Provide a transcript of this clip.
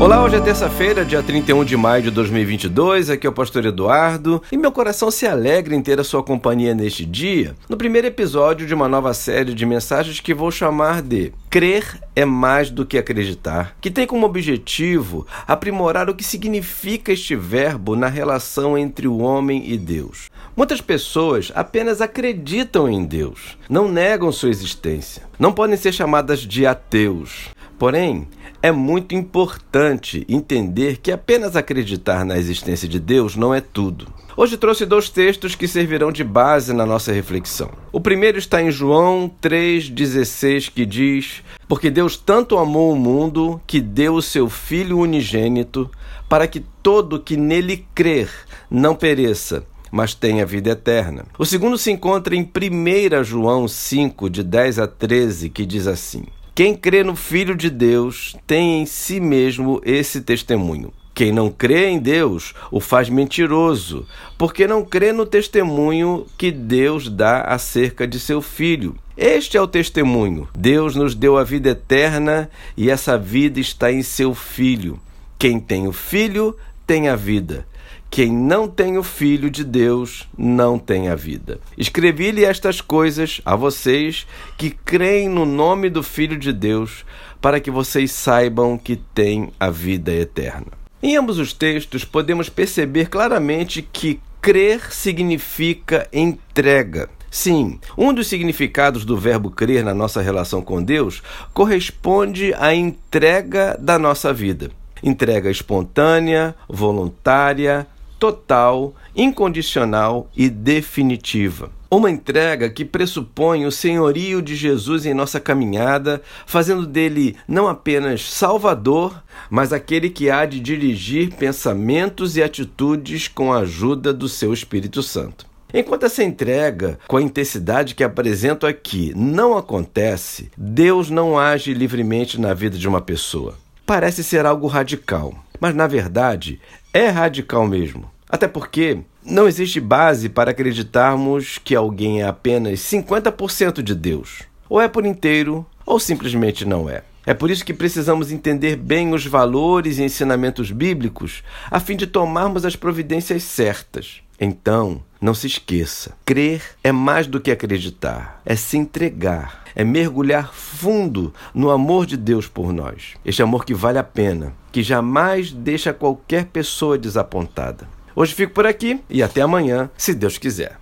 Olá, hoje é terça-feira, dia 31 de maio de 2022. Aqui é o pastor Eduardo e meu coração se alegra em ter a sua companhia neste dia, no primeiro episódio de uma nova série de mensagens que vou chamar de Crer é mais do que acreditar, que tem como objetivo aprimorar o que significa este verbo na relação entre o homem e Deus. Muitas pessoas apenas acreditam em Deus, não negam sua existência, não podem ser chamadas de ateus. Porém, é muito importante entender que apenas acreditar na existência de Deus não é tudo. Hoje trouxe dois textos que servirão de base na nossa reflexão. O primeiro está em João 3,16, que diz: Porque Deus tanto amou o mundo que deu o seu Filho unigênito, para que todo que nele crer não pereça, mas tenha vida eterna. O segundo se encontra em 1 João 5, de 10 a 13, que diz assim: quem crê no Filho de Deus tem em si mesmo esse testemunho. Quem não crê em Deus o faz mentiroso, porque não crê no testemunho que Deus dá acerca de seu Filho. Este é o testemunho. Deus nos deu a vida eterna e essa vida está em seu Filho. Quem tem o Filho tem a vida. Quem não tem o Filho de Deus não tem a vida. Escrevi-lhe estas coisas a vocês que creem no nome do Filho de Deus, para que vocês saibam que têm a vida eterna. Em ambos os textos, podemos perceber claramente que crer significa entrega. Sim, um dos significados do verbo crer na nossa relação com Deus corresponde à entrega da nossa vida. Entrega espontânea, voluntária, total, incondicional e definitiva. Uma entrega que pressupõe o senhorio de Jesus em nossa caminhada, fazendo dele não apenas Salvador, mas aquele que há de dirigir pensamentos e atitudes com a ajuda do seu Espírito Santo. Enquanto essa entrega, com a intensidade que apresento aqui, não acontece, Deus não age livremente na vida de uma pessoa. Parece ser algo radical, mas na verdade é radical mesmo. Até porque não existe base para acreditarmos que alguém é apenas 50% de Deus. Ou é por inteiro, ou simplesmente não é. É por isso que precisamos entender bem os valores e ensinamentos bíblicos a fim de tomarmos as providências certas. Então, não se esqueça: crer é mais do que acreditar, é se entregar, é mergulhar fundo no amor de Deus por nós. Este amor que vale a pena, que jamais deixa qualquer pessoa desapontada. Hoje fico por aqui e até amanhã, se Deus quiser.